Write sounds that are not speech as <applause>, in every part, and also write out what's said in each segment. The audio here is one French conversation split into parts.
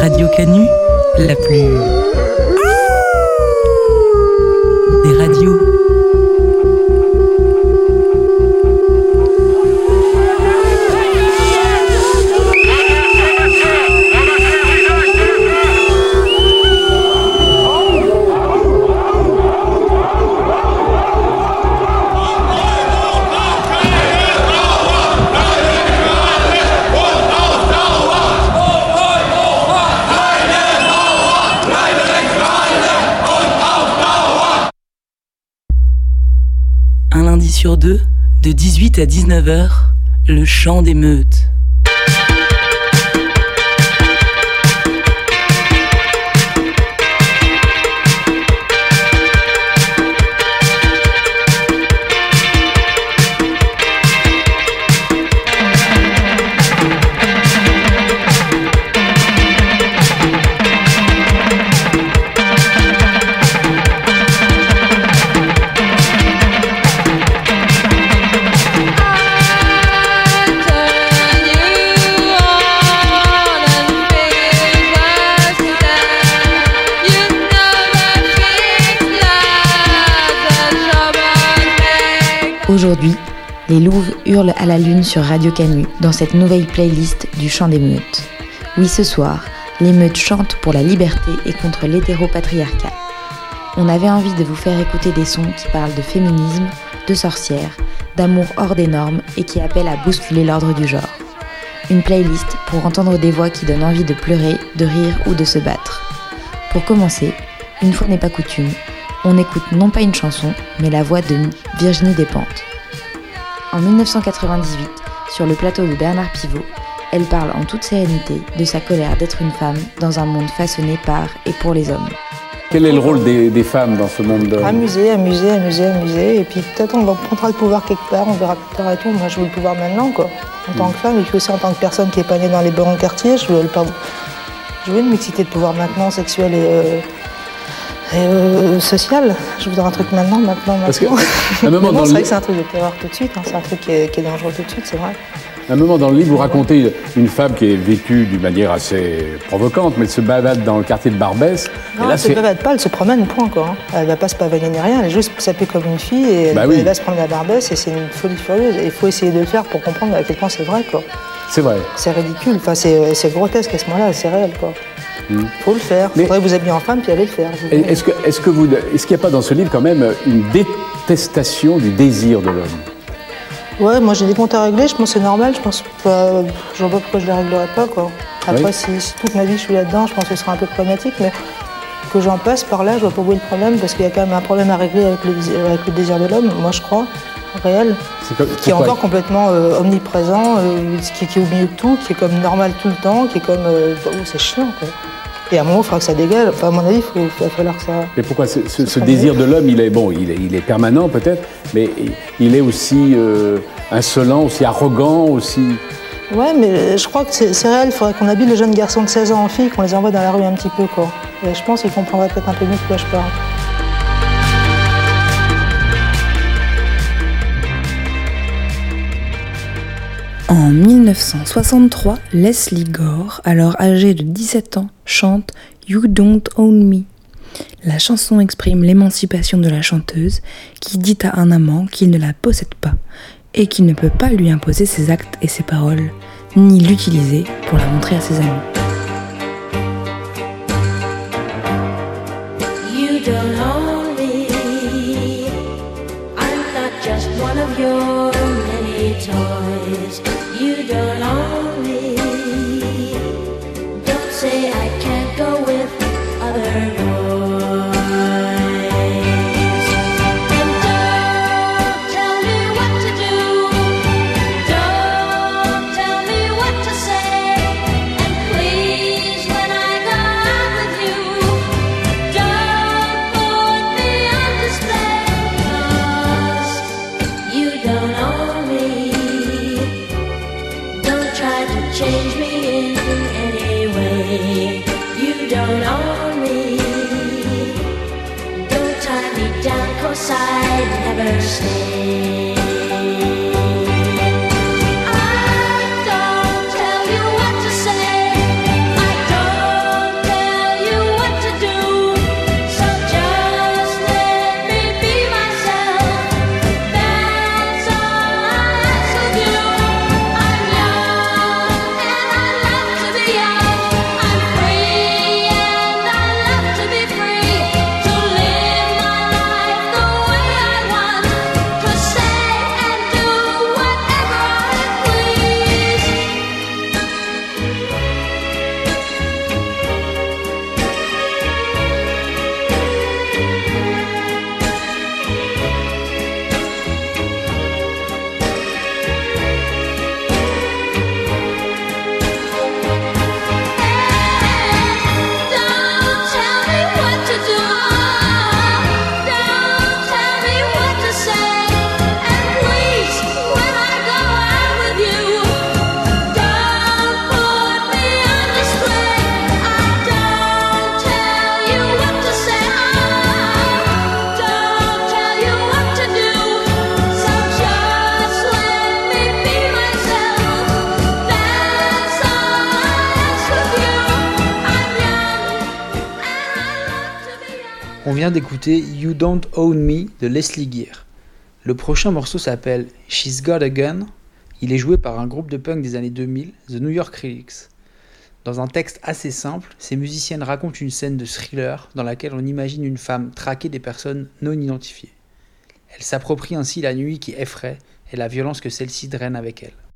Radio Canu, la plus. Sur à 19h, le chant des meutes. Aujourd'hui, les louves hurlent à la lune sur Radio Canu dans cette nouvelle playlist du chant des meutes. Oui, ce soir, les meutes chantent pour la liberté et contre l'hétéropatriarcat. On avait envie de vous faire écouter des sons qui parlent de féminisme, de sorcières, d'amour hors des normes et qui appellent à bousculer l'ordre du genre. Une playlist pour entendre des voix qui donnent envie de pleurer, de rire ou de se battre. Pour commencer, une fois n'est pas coutume, on écoute non pas une chanson, mais la voix de Virginie Despentes. En 1998, sur le plateau de Bernard Pivot, elle parle en toute sérénité de sa colère d'être une femme dans un monde façonné par et pour les hommes. Quel est le rôle des, femmes dans ce monde de... Amuser, amuser, amuser, amuser. Et puis peut-être on prendra le pouvoir quelque part, on verra plus tard et tout. Moi je veux le pouvoir maintenant, quoi. En tant que femme, et puis aussi en tant que personne qui n'est pas née dans les bons quartiers, je veux, le... je veux une mixité de pouvoir maintenant, sexuelle et, euh, euh, social. Je voudrais un truc maintenant, maintenant, Parce maintenant. Que, <laughs> un moment c'est vrai que c'est un truc de terreur tout de suite, hein. c'est un truc qui est, dangereux tout de suite, c'est vrai. À un moment dans le livre, vous racontez une femme qui est vêtue d'une manière assez provocante, mais elle se balade dans le quartier de Barbès. Non, elle ne se balade pas, elle se promène, point. Quoi, hein. Elle ne va pas se pavaner ni rien, elle est juste sapée comme une fille et elle, bah va se promener à Barbès et c'est une folie furieuse. Et il faut essayer de le faire pour comprendre à quel point c'est vrai. Quoi. C'est vrai. C'est ridicule, enfin, c'est grotesque à ce moment-là, c'est réel. Quoi. Il faut le faire. Il faudrait vous habiller en femme puis aller le faire. Est-ce qu'il est que est qu'il n'y a pas dans ce livre quand même une détestation du désir de l'homme? Ouais, moi j'ai des comptes à régler, je pense que c'est normal, je pense pas, je vois pas pourquoi je les réglerais pas quoi. Après, si, toute ma vie je suis là-dedans, je pense que ce sera un peu problématique, mais que j'en passe par là, je vois pas où est le problème, parce qu'il y a quand même un problème à régler avec le, désir de l'homme, moi je crois, réel, qui est encore complètement euh, omniprésent, euh, qui, est au milieu de tout, qui est comme normal tout le temps, qui est comme. Euh, oh, c'est chiant quoi. Et à un moment, il faudra que ça dégage. Enfin, à mon avis, il va falloir que ça. Mais pourquoi ce, désir de l'homme, il est bon, il est, il est permanent peut-être, mais il est aussi euh, insolent, aussi arrogant, aussi. Ouais, mais je crois que c'est réel. Il faudrait qu'on habille les jeunes garçons de 16 ans en filles, qu'on les envoie dans la rue un petit peu, quoi. Et je pense qu'ils comprendraient peut-être un peu mieux de quoi je parle. En 1963, Leslie Gore, alors âgée de 17 ans, chante You Don't Own Me. La chanson exprime l'émancipation de la chanteuse qui dit à un amant qu'il ne la possède pas et qu'il ne peut pas lui imposer ses actes et ses paroles, ni l'utiliser pour la montrer à ses amis. D'écouter You Don't Own Me de Leslie Gear. Le prochain morceau s'appelle She's Got a Gun. Il est joué par un groupe de punk des années 2000, The New York Relics. Dans un texte assez simple, ces musiciennes racontent une scène de thriller dans laquelle on imagine une femme traquer des personnes non identifiées. Elle s'approprie ainsi la nuit qui effraie et la violence que celle-ci draine avec elle.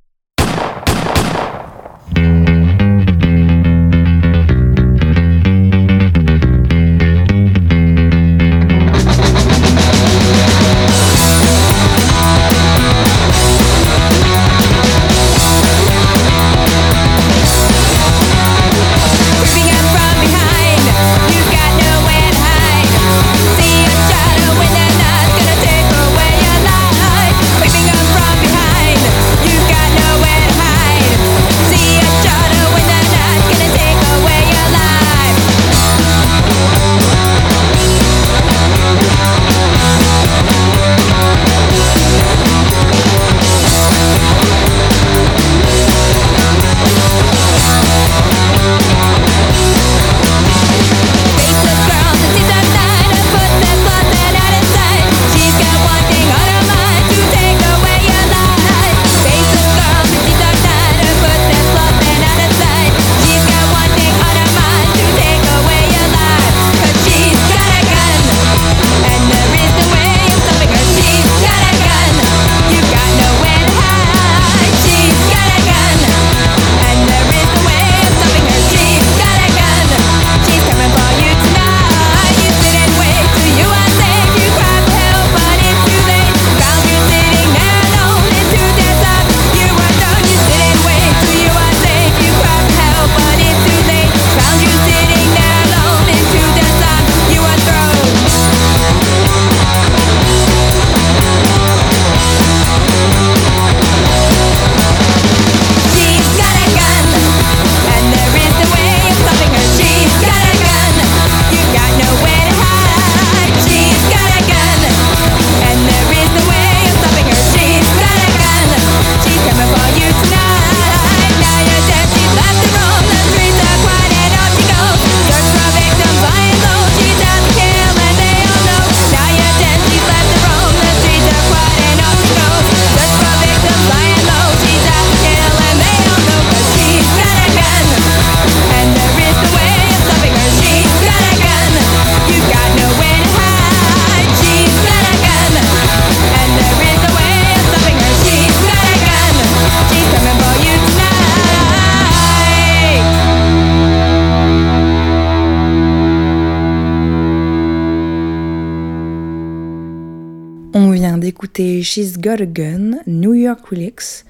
She's Got a Gun, New York Relics.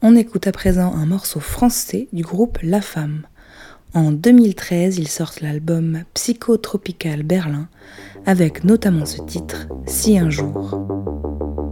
On écoute à présent un morceau français du groupe La Femme. En 2013, ils sortent l'album Psychotropical Berlin, avec notamment ce titre, Si un jour.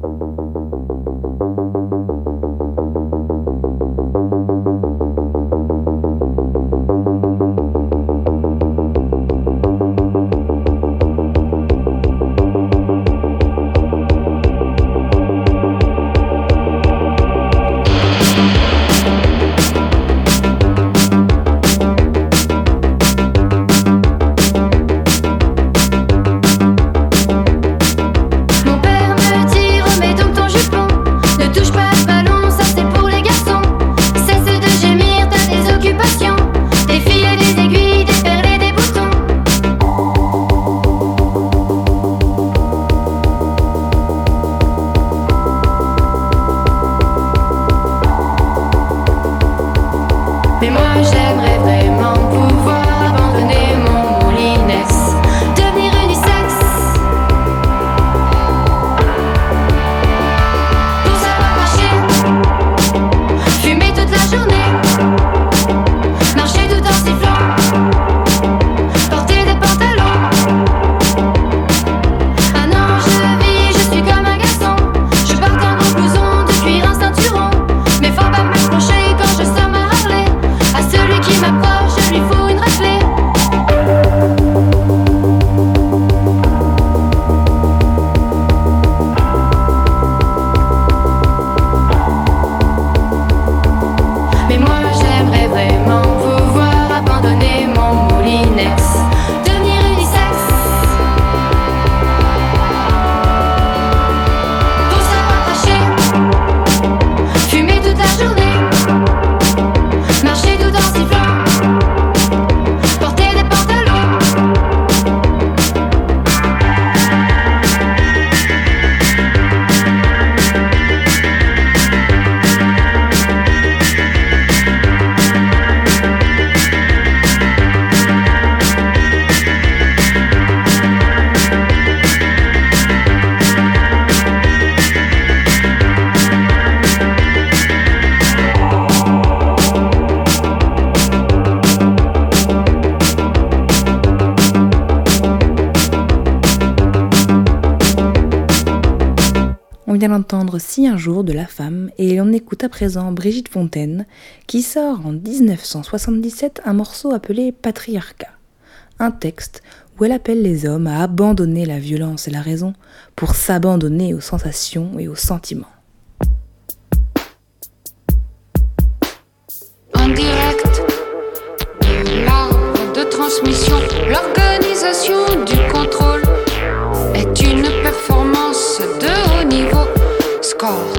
Si un jour de la femme et on écoute à présent Brigitte Fontaine qui sort en 1977 un morceau appelé Patriarcat, un texte où elle appelle les hommes à abandonner la violence et la raison pour s'abandonner aux sensations et aux sentiments. En direct de de transmission, l'organisation du contrôle est une performance de haut niveau. call.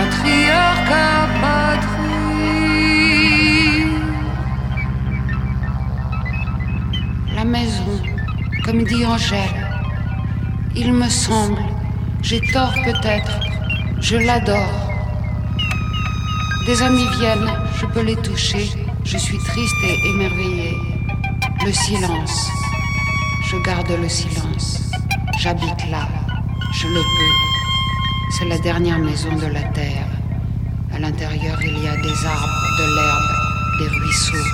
Patrie, patrie. La maison, comme dit Angèle, il me semble, j'ai tort peut-être, je l'adore. Des amis viennent, je peux les toucher, je suis triste et émerveillée. Le silence, je garde le silence. J'habite là, je le peux. C'est la dernière maison de la terre. À l'intérieur, il y a des arbres, de l'herbe, des ruisseaux.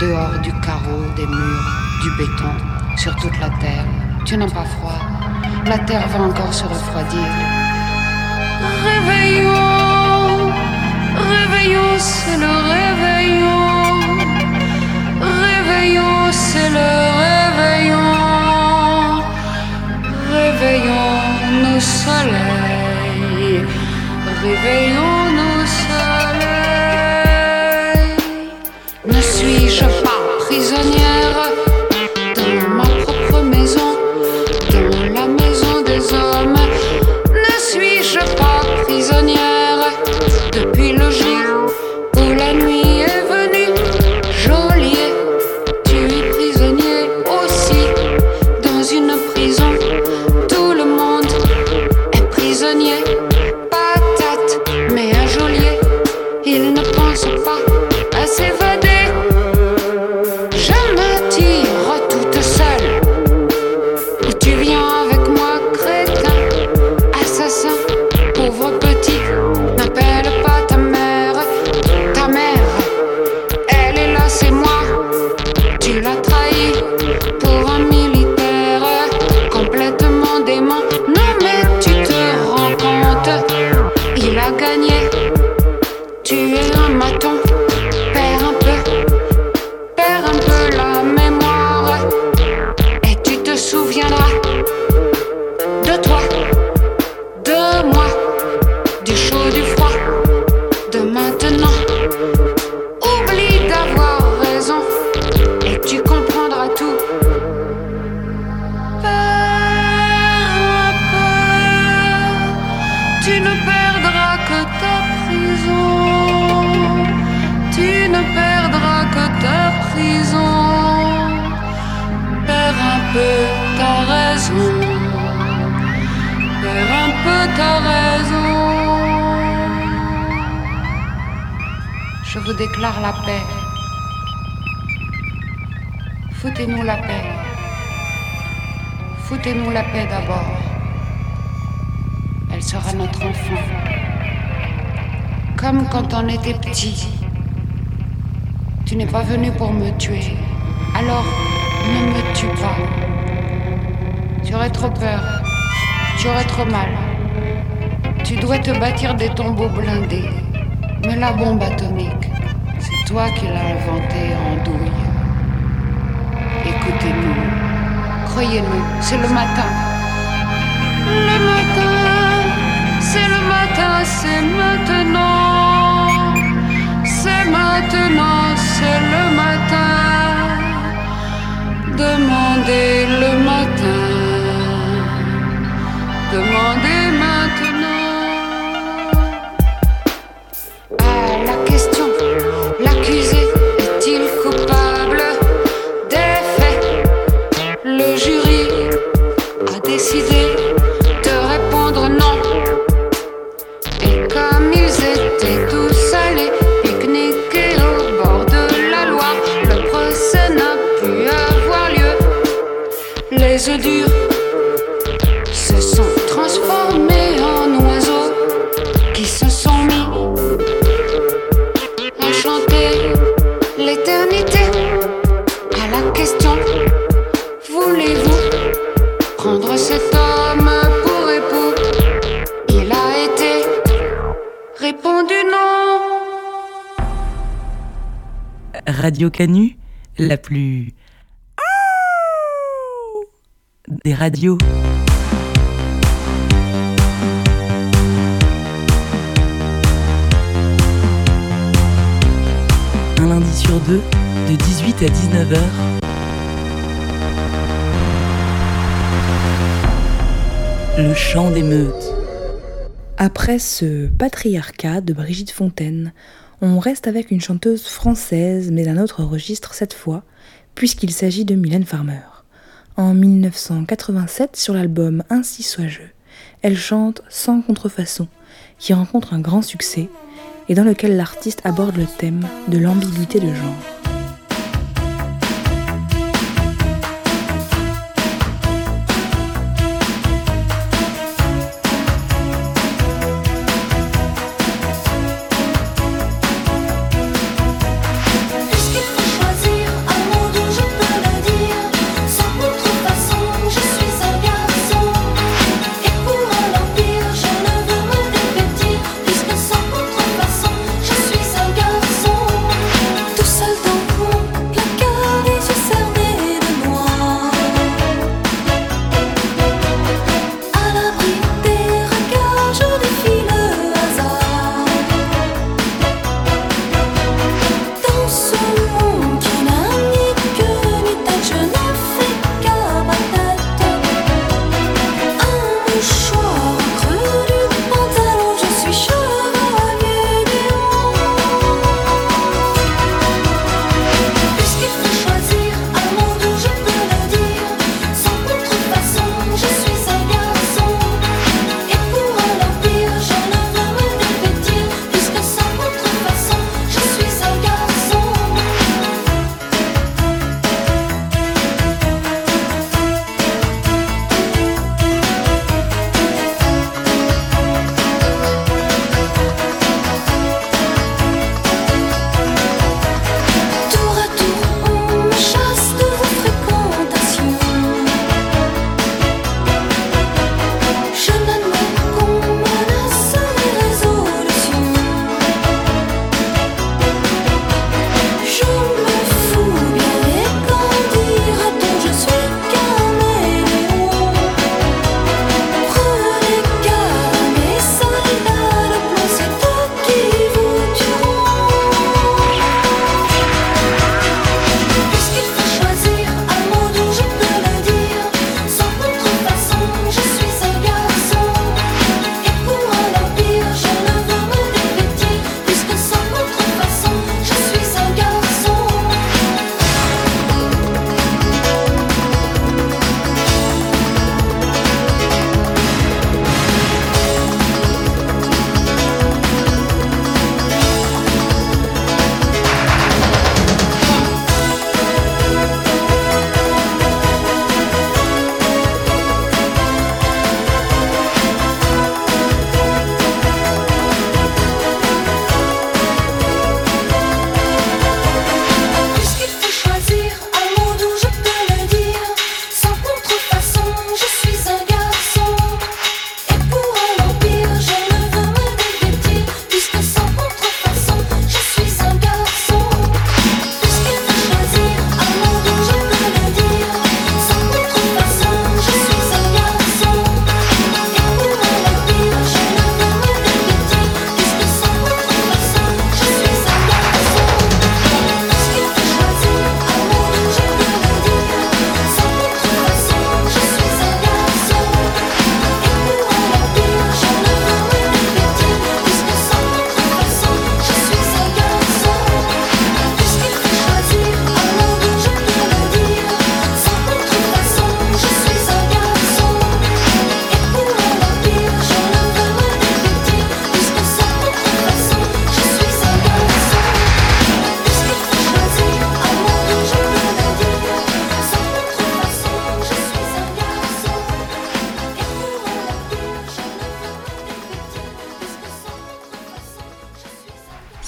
Dehors du carreau, des murs, du béton, sur toute la terre. Tu n'as pas froid. La terre va encore se refroidir. Réveillons, réveillons, c'est le réveillon. Réveillons, c'est le réveillon. Réveillons nos soleils. Réveillons nos soleils. Ne suis-je pas prisonnière bombe atomique, c'est toi qui l'as inventée en douille. Écoutez-nous, croyez-nous, c'est le matin. la plus des radios. Un lundi sur deux, de 18 à 19h. Le chant des. Après ce patriarcat de Brigitte Fontaine, on reste avec une chanteuse française, mais d'un autre registre cette fois, puisqu'il s'agit de Mylène Farmer. En 1987, sur l'album Ainsi soit je, elle chante Sans contrefaçon, qui rencontre un grand succès, et dans lequel l'artiste aborde le thème de l'ambiguïté de genre.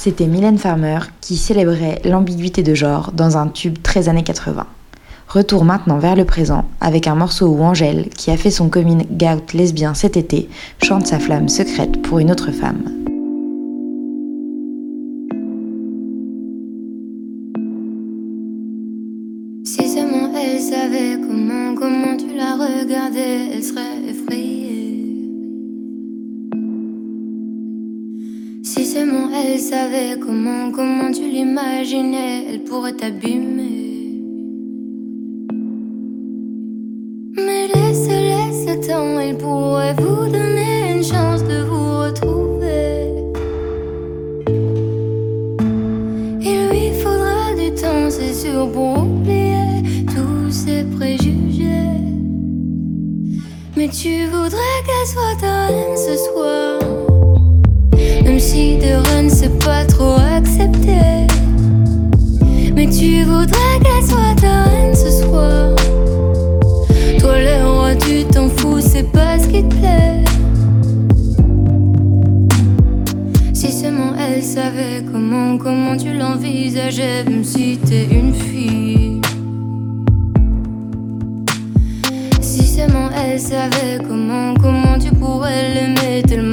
C'était Mylène Farmer qui célébrait l'ambiguïté de genre dans un tube très années 80. Retour maintenant vers le présent avec un morceau où Angèle, qui a fait son coming out lesbien cet été, chante sa flamme secrète pour une autre femme. Savait comment, comment tu l'imaginais, elle pourrait t'abîmer. Mais laisse, laisse le temps, elle pourrait vous donner une chance de vous retrouver. Il lui faudra du temps, c'est sûr, pour oublier tous ses préjugés. Mais tu voudrais qu'elle soit ta reine ce soir. Si de reine c'est pas trop accepté. Mais tu voudrais qu'elle soit ta reine ce soir. Toi le roi, tu t'en fous, c'est pas ce qui te plaît. Si seulement elle savait comment, comment tu l'envisageais, même si t'es une fille. Si seulement elle savait comment, comment tu pourrais l'aimer tellement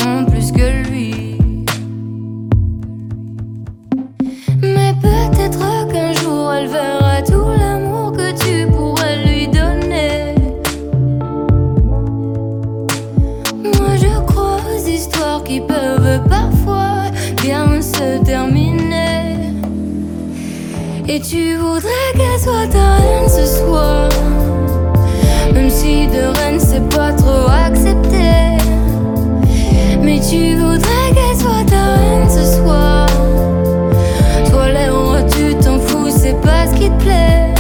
Et tu voudrais qu'elle soit ta reine ce soir. Même si de reine c'est pas trop accepté. Mais tu voudrais qu'elle soit ta reine ce soir. Toi les rois, tu t'en fous, c'est pas ce qui te plaît.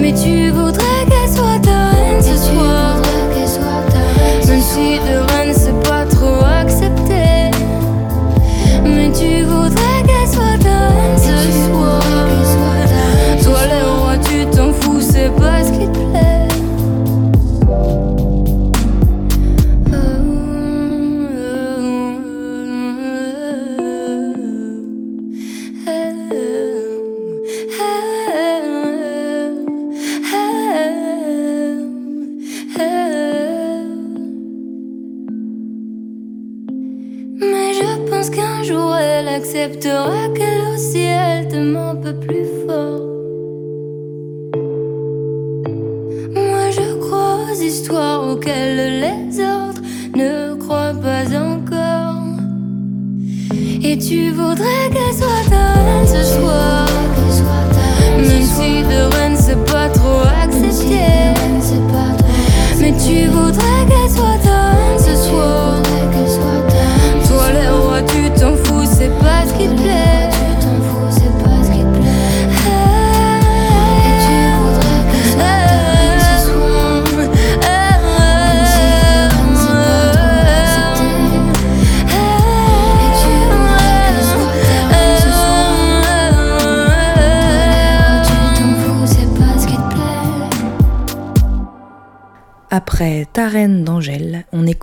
Mais tu voudrais qu'elle soit ta reine ce soir. Même si de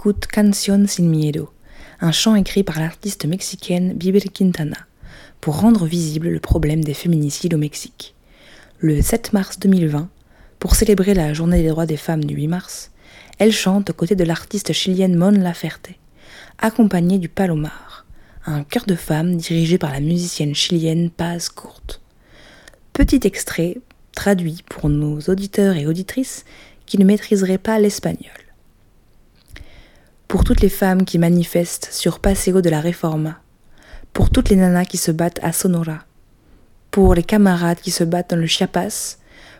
écoute Canción sin miedo, un chant écrit par l'artiste mexicaine Bibel Quintana, pour rendre visible le problème des féminicides au Mexique. Le 7 mars 2020, pour célébrer la journée des droits des femmes du 8 mars, elle chante aux côtés de l'artiste chilienne Mon Laferte, accompagnée du Palomar, un chœur de femmes dirigé par la musicienne chilienne Paz Courte. Petit extrait traduit pour nos auditeurs et auditrices qui ne maîtriseraient pas l'espagnol. Pour toutes les femmes qui manifestent sur Paseo de la Reforma, pour toutes les nanas qui se battent à Sonora, pour les camarades qui se battent dans le Chiapas,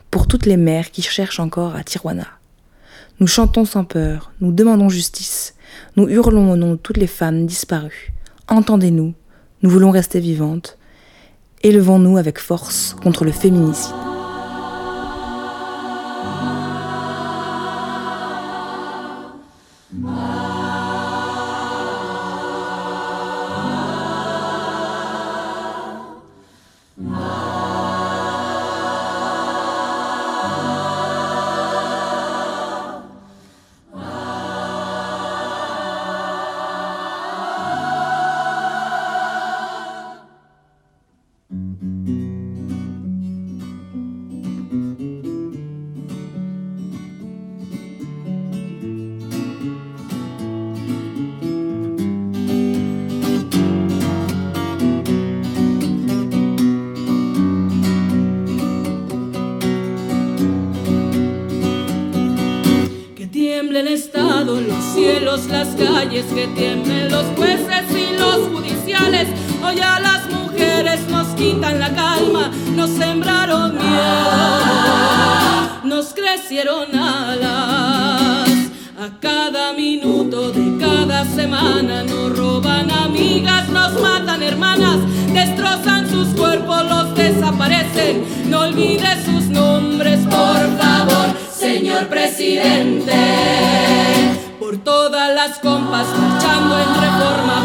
pour toutes les mères qui cherchent encore à Tijuana. Nous chantons sans peur, nous demandons justice, nous hurlons au nom de toutes les femmes disparues. Entendez-nous, nous voulons rester vivantes. Élevons-nous avec force contre le féminicide. Que tiemble el Estado, los cielos, las calles, que tiemblen los jueces. Nos crecieron alas. A cada minuto de cada semana nos roban amigas, nos matan hermanas, destrozan sus cuerpos, los desaparecen. No olvide sus nombres, por favor señor presidente. Por todas las compas marchando en reforma,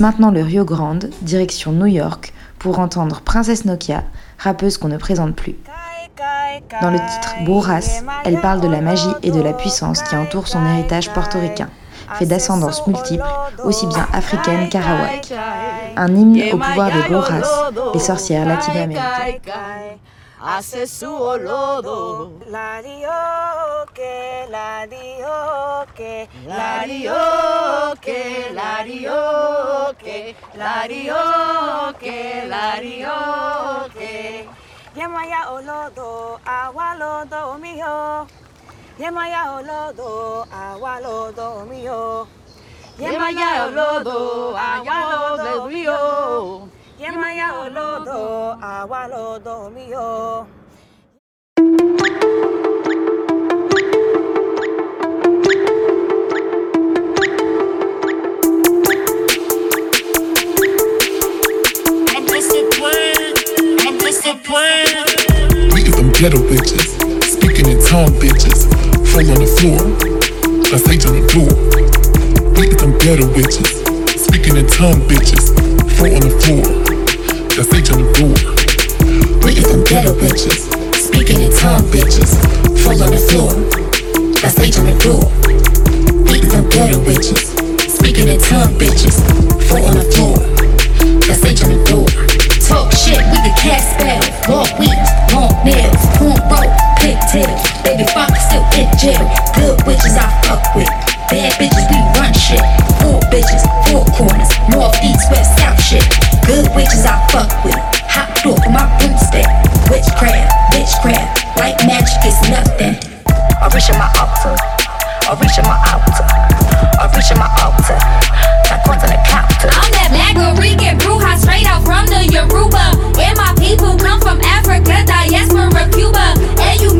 Maintenant le Rio Grande, direction New York, pour entendre Princesse Nokia, rappeuse qu'on ne présente plus. Dans le titre Bourras, elle parle de la magie et de la puissance qui entoure son héritage portoricain, fait d'ascendance multiple, aussi bien africaine qu'arawak. Un hymne au pouvoir des Bourras, les sorcières latino-américaines. Hace su olodo. La que, la que, la que, la que, la que, la que. Yemaya olodo, awalodo mío. Yemaya olodo, awalodo mío. Yemaya olodo, awalodo mío. Yemaya olodo, awalodo. I'm. We get them ghetto bitches, speaking in tongue bitches, fall on the floor, that's H on the door. We get them ghetto bitches, speaking in tongue bitches, fall on the floor, that's the a we Looking for ghetto bitches, speaking in tongue bitches, fall on the floor. That's the a we Looking for ghetto bitches, speaking in tongue bitches, fall on the floor. That's on the fool. Talk shit with the cat spell. Walk wheels, long nails, cornrow, pigtails. Baby father still in jail. Good witches I fuck with. Bad bitches we run shit. Four bitches, four corners. North, east, west, south shit. Good witches I fuck with. Hot door for my broomstick. Witchcraft, witchcraft. White magic is nothing. I reach in my altar. I reach in my altar. I reach in my altar. Tack on the counter. Straight out from the Yoruba. And my people come from Africa, diaspora, Cuba. And you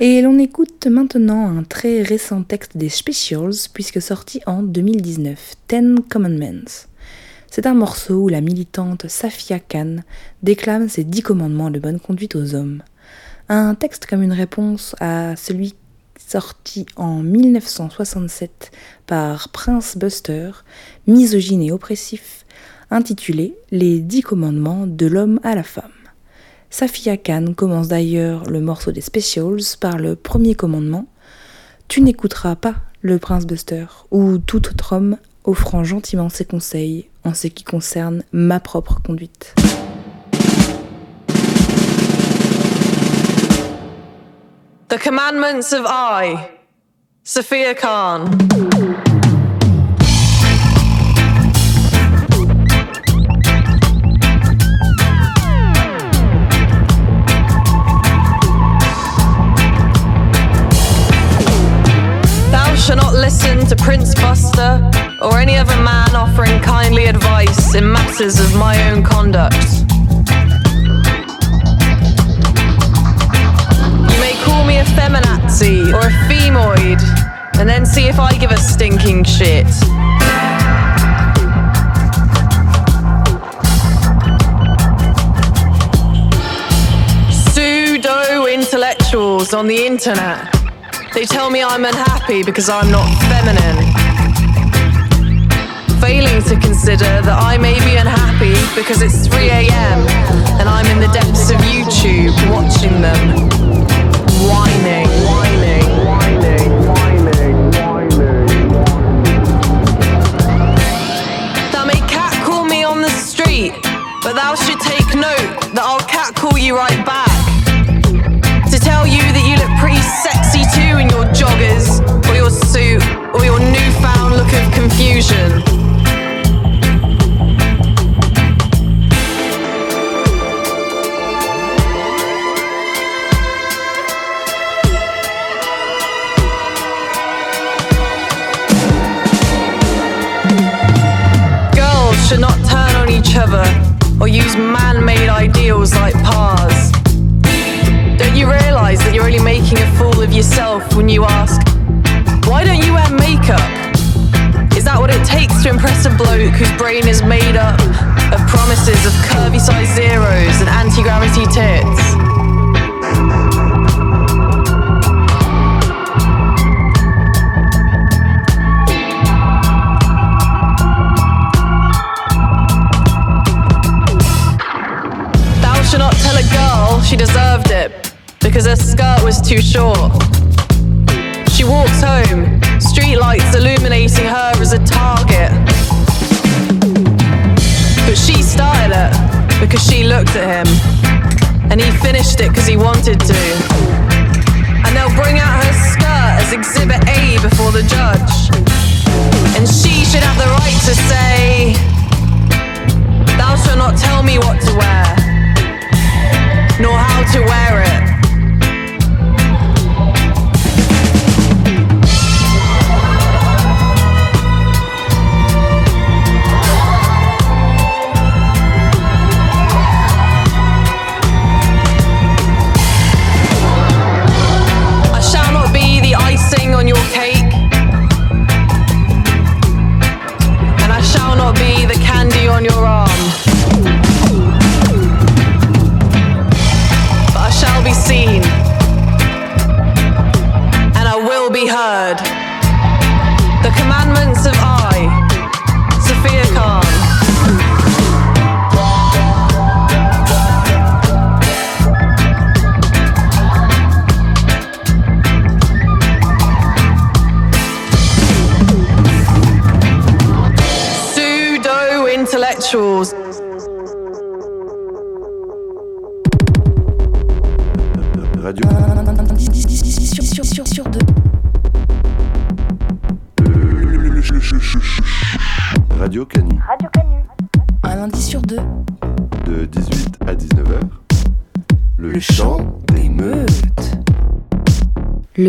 Et l'on écoute maintenant un très récent texte des Specials, puisque sorti en 2019, Ten Commandments. C'est un morceau où la militante Safia Khan déclame ses dix commandements de bonne conduite aux hommes. Un texte comme une réponse à celui sorti en 1967 par Prince Buster, misogyne et oppressif, intitulé Les dix commandements de l'homme à la femme. Safia Khan commence d'ailleurs le morceau des Specials par le premier commandement Tu n'écouteras pas le Prince Buster ou tout autre homme offrant gentiment ses conseils en ce qui concerne ma propre conduite. The Commandments of I, Sophia Khan. Prince or any other man offering kindly advice in matters of my own conduct. You may call me a feminazi or a femoid, and then see if I give a stinking shit. Pseudo intellectuals on the internet. They tell me I'm unhappy because I'm not feminine. Failing to consider that I may be unhappy because it's 3 a.m.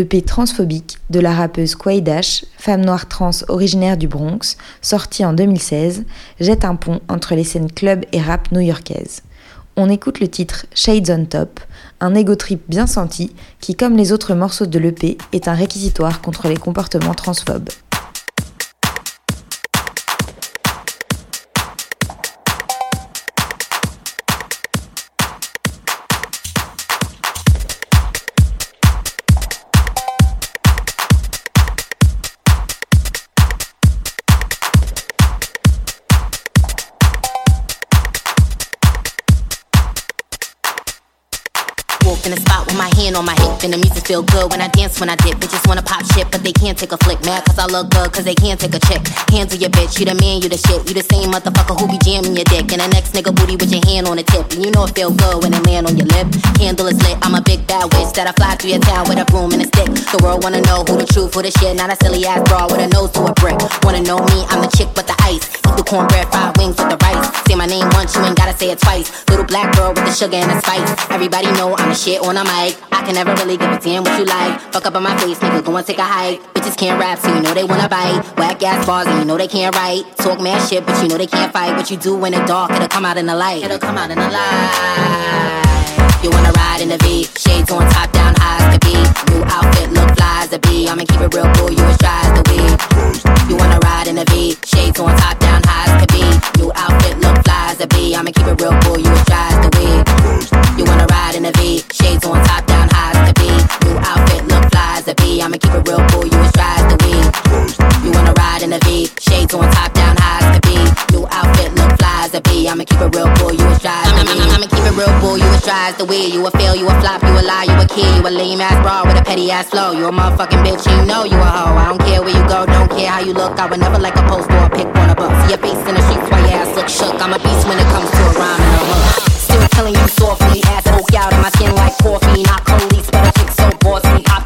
L'EP transphobique de la rappeuse Quay Dash, femme noire trans originaire du Bronx, sortie en 2016, jette un pont entre les scènes club et rap new-yorkaises. On écoute le titre Shades on Top, un ego trip bien senti qui, comme les autres morceaux de l'EP, est un réquisitoire contre les comportements transphobes. In the spot my hand on my hip And the music feel good. When I dance when I dip Bitches wanna pop shit but they can't take a flick Mad cause I look good cause they can't take a chick. Hands on your bitch, you the man, you the shit. You the same motherfucker who be jamming your dick. And the next nigga booty with your hand on the tip. And you know it feel good when it land on your lip. Candle is lit, I'm a big bad witch That I fly through your town with a broom and a stick. The world wanna know who the truth, who the shit. Not a silly ass bra with a nose to a brick. Wanna know me, I'm the chick with the ice. Eat the cornbread, fried wings with the rice. Say my name once, you ain't gotta say it twice. Little black girl with the sugar and the spice. Everybody know I'm the shit on a mic I can never really give a damn what you like Fuck up on my face, nigga, go and take a hike Bitches can't rap, so you know they wanna bite Whack ass bars, and you know they can't write Talk mad shit, but you know they can't fight What you do in the dark, it'll come out in the light It'll come out in the light you wanna ride in the V, shades on top down as to be. New outfit look fly as a bee. I'ma keep it real cool, you as dry as the weed. You wanna ride in the V, shades on top down as to be. New outfit look fly as a bee. I'ma keep it real cool, you as dry as the weed. You wanna ride in the V, shades on a. I'ma keep it real cool, you as dry as the weed. You wanna ride in the V, shades on top down high as to be. New outfit look fly as a bee. I'ma keep it real cool, you as dry as the weed. I'ma keep it real cool, you as dry as the. You a fail, you a flop, you a lie, you a kid, you a lame ass bra with a petty ass flow. You a motherfucking bitch, you know you a hoe. I don't care where you go, don't care how you look. I would never like a post or a pic on a book. See your face in the streets while your ass look shook. I'm a beast when it comes to a rhyme and a hook. Still killing you softly, ass poke out in my skin like coffee. Not police, but a chick so bossy. Pop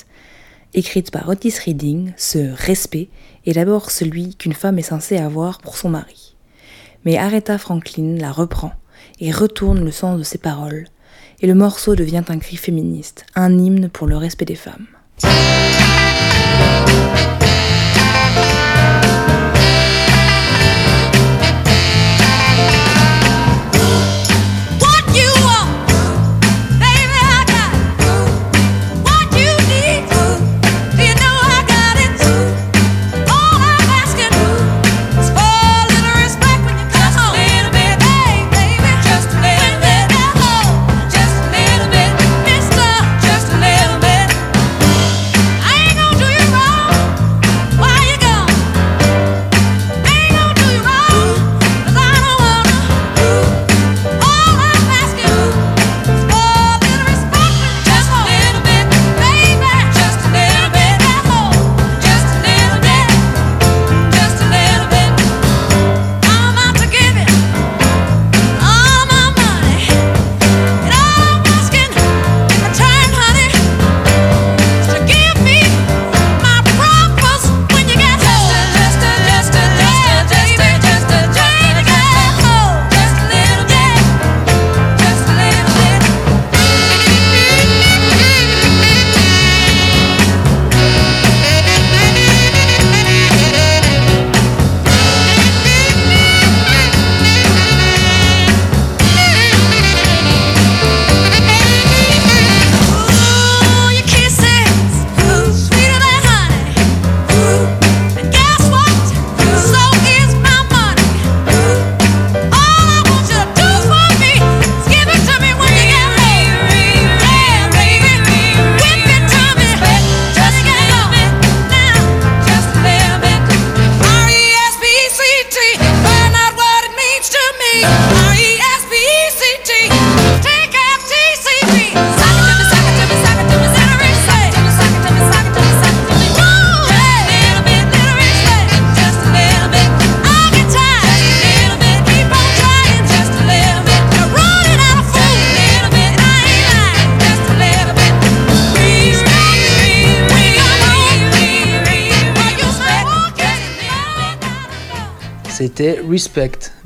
Écrite par Otis Redding, ce respect est d'abord celui qu'une femme est censée avoir pour son mari. Mais Aretha Franklin la reprend et retourne le sens de ses paroles, et le morceau devient un cri féministe, un hymne pour le respect des femmes.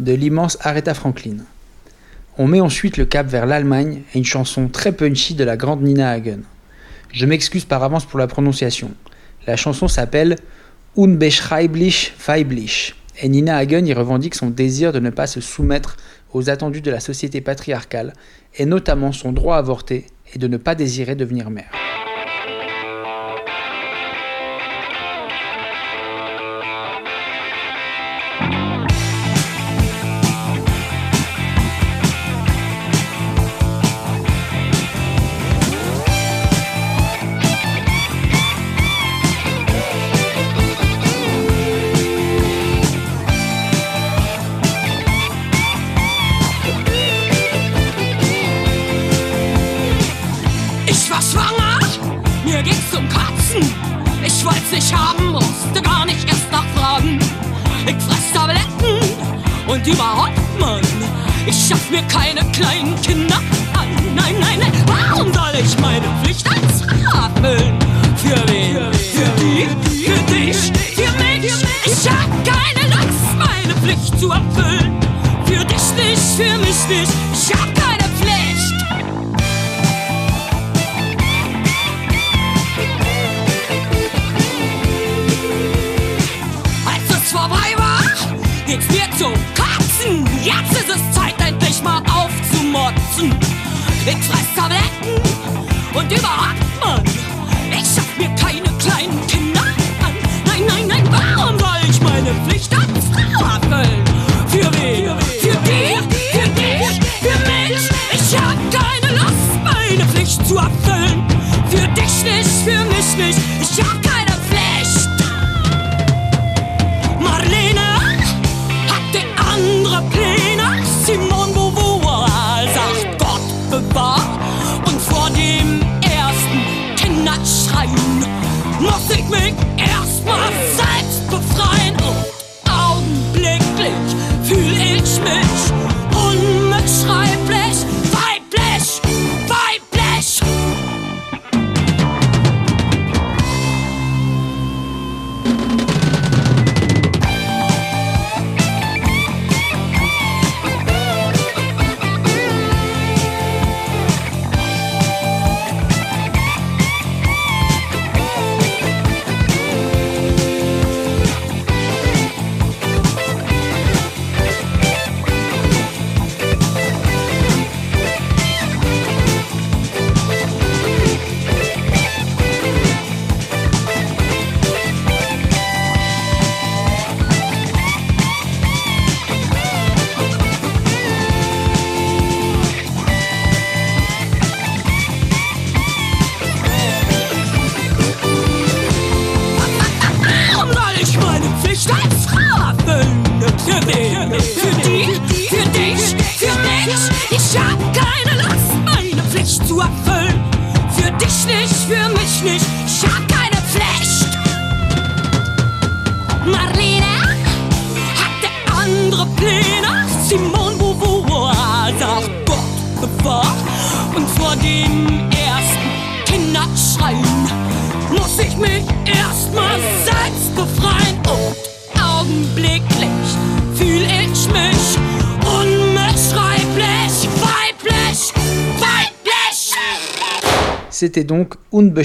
De l'immense Aretha Franklin. On met ensuite le cap vers l'Allemagne et une chanson très punchy de la grande Nina Hagen. Je m'excuse par avance pour la prononciation. La chanson s'appelle Unbeschreiblich Weiblich et Nina Hagen y revendique son désir de ne pas se soumettre aux attendus de la société patriarcale et notamment son droit à avorter et de ne pas désirer devenir mère.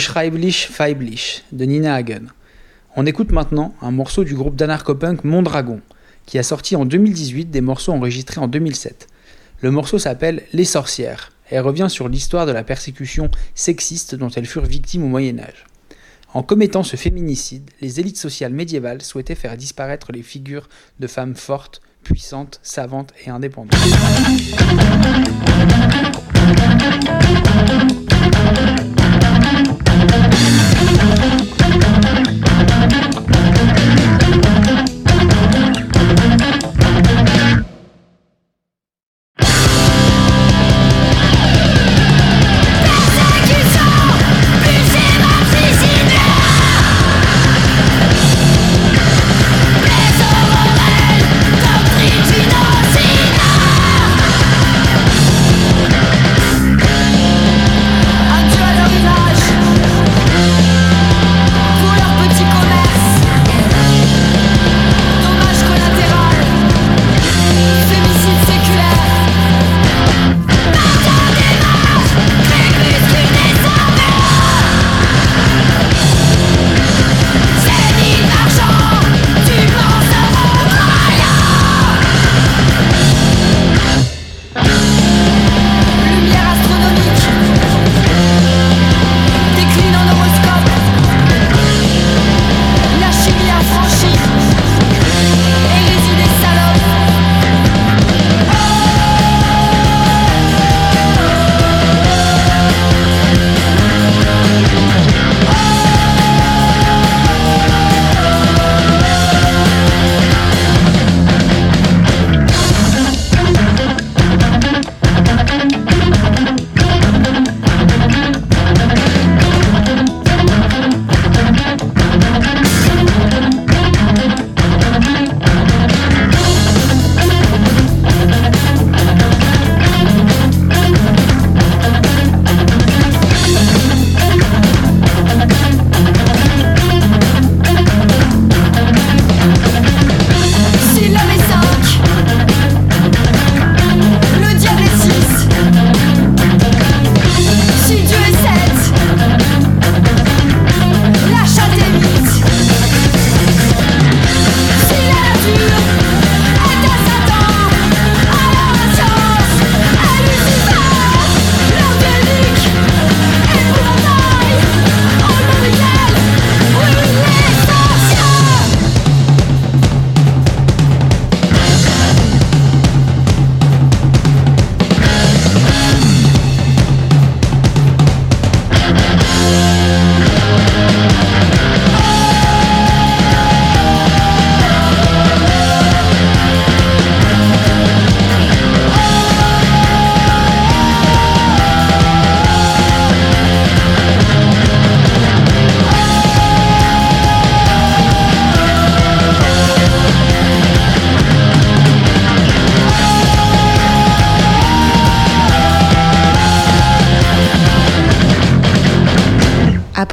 Donc Unbeschreiblich Weiblich de Nina Hagen. On écoute maintenant un morceau du groupe d'anarcho-punk Mondragon, qui a sorti en 2018 des morceaux enregistrés en 2007. Le morceau s'appelle Les sorcières et revient sur l'histoire de la persécution sexiste dont elles furent victimes au Moyen Âge. En commettant ce féminicide, les élites sociales médiévales souhaitaient faire disparaître les figures de femmes fortes, puissantes, savantes et indépendantes. Un duel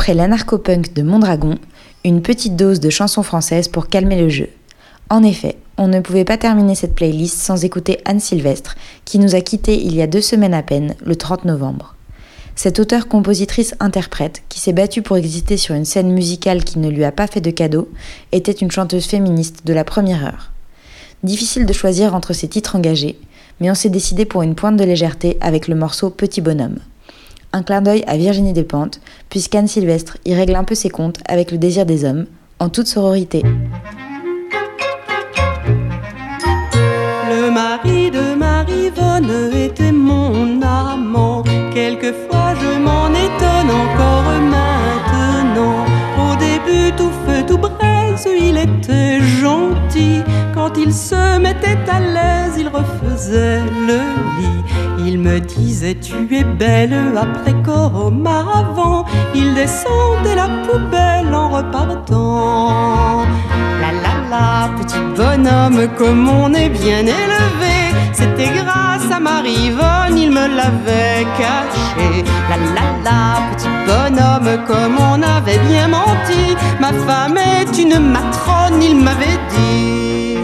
Après l'anarcho-punk de Mondragon, une petite dose de chansons françaises pour calmer le jeu. En effet, on ne pouvait pas terminer cette playlist sans écouter Anne Sylvestre, qui nous a quittés il y a deux semaines à peine, le 30 novembre. Cette auteure-compositrice-interprète, qui s'est battue pour exister sur une scène musicale qui ne lui a pas fait de cadeau, était une chanteuse féministe de la première heure. Difficile de choisir entre ses titres engagés, mais on s'est décidé pour une pointe de légèreté avec le morceau Petit Bonhomme. Un clin d'œil à Virginie Despentes, puisqu'Anne Sylvestre y règle un peu ses comptes avec le désir des hommes, en toute sororité. Le mari de Marivonne était mon amant. Quelquefois je m'en étonne encore maintenant. Au début tout il était gentil. Quand il se mettait à l'aise, il refaisait le lit. Il me disait tu es belle après comme avant. Il descendait la poubelle en repartant. La la la, petit bonhomme, comme on est bien élevé. C'était grâce à Marivonne, il me l'avait caché. La la la, petit bonhomme, comme on avait bien menti. Ma femme est une matrone, il m'avait dit.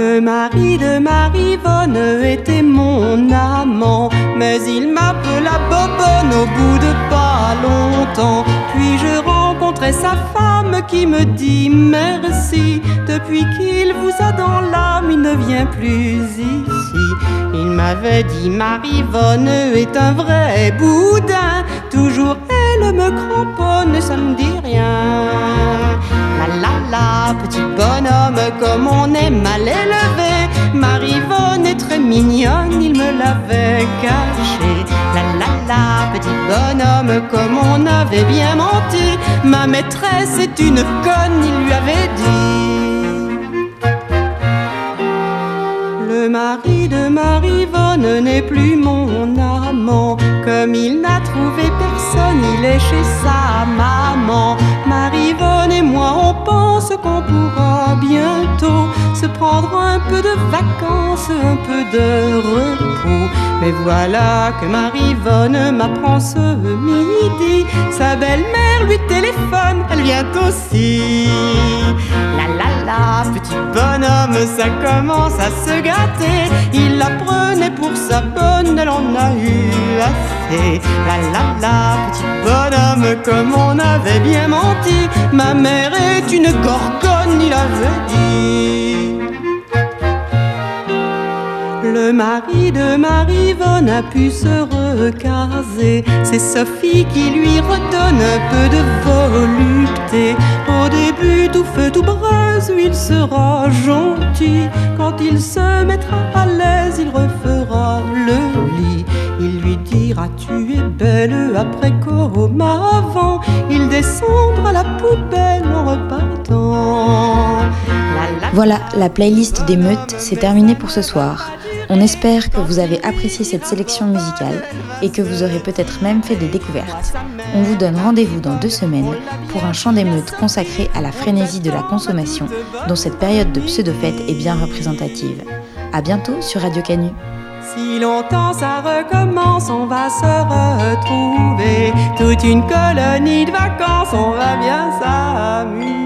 Le mari de Marivonne était mon amant, mais il m'appela Bobonne au bout de pas longtemps. Puis je sa femme qui me dit merci. Depuis qu'il vous a dans l'âme, il ne vient plus ici. Il m'avait dit Marivonne est un vrai boudin. Toujours elle me cramponne, ça me dit rien. La petit bonhomme, comme on est mal élevé. Marivonne est très mignonne, il me l'avait caché. La, petit bonhomme, comme on avait bien menti. Ma maîtresse est une conne, il lui avait dit. Le mari de Marivonne n'est plus mon amant. Comme il n'a trouvé personne, il est chez sa maman. Qu'on pourra bientôt se prendre un peu de vacances, un peu de repos. Mais voilà que Marivonne m'apprend ce midi. Sa belle-mère lui téléphone, elle vient aussi. La la la, petit bonhomme, ça commence à se gâter. Il la prenait pour sa bonne, elle en a eu assez. La la la, petit bonhomme, comme on avait bien menti. Ma mère est une gorgone, il avait dit. Le mari de Marivonne a pu se recaser. C'est Sophie qui lui redonne un peu de volupté. Au début, tout feu, tout braise, il sera gentil. Quand il se mettra à l'aise, il refera le lit. Il lui dira Tu es belle après comme avant. Il descendra la poubelle en repartant. Voilà, la playlist des meutes, c'est terminé pour ce soir. On espère que vous avez apprécié cette sélection musicale et que vous aurez peut-être même fait des découvertes. On vous donne rendez-vous dans deux semaines pour un chant d'émeute consacré à la frénésie de la consommation, dont cette période de pseudo-fête est bien représentative. À bientôt sur Radio Canu. Si longtemps ça recommence, on va se retrouver. Toute une colonie de vacances, on va bien s'amuser.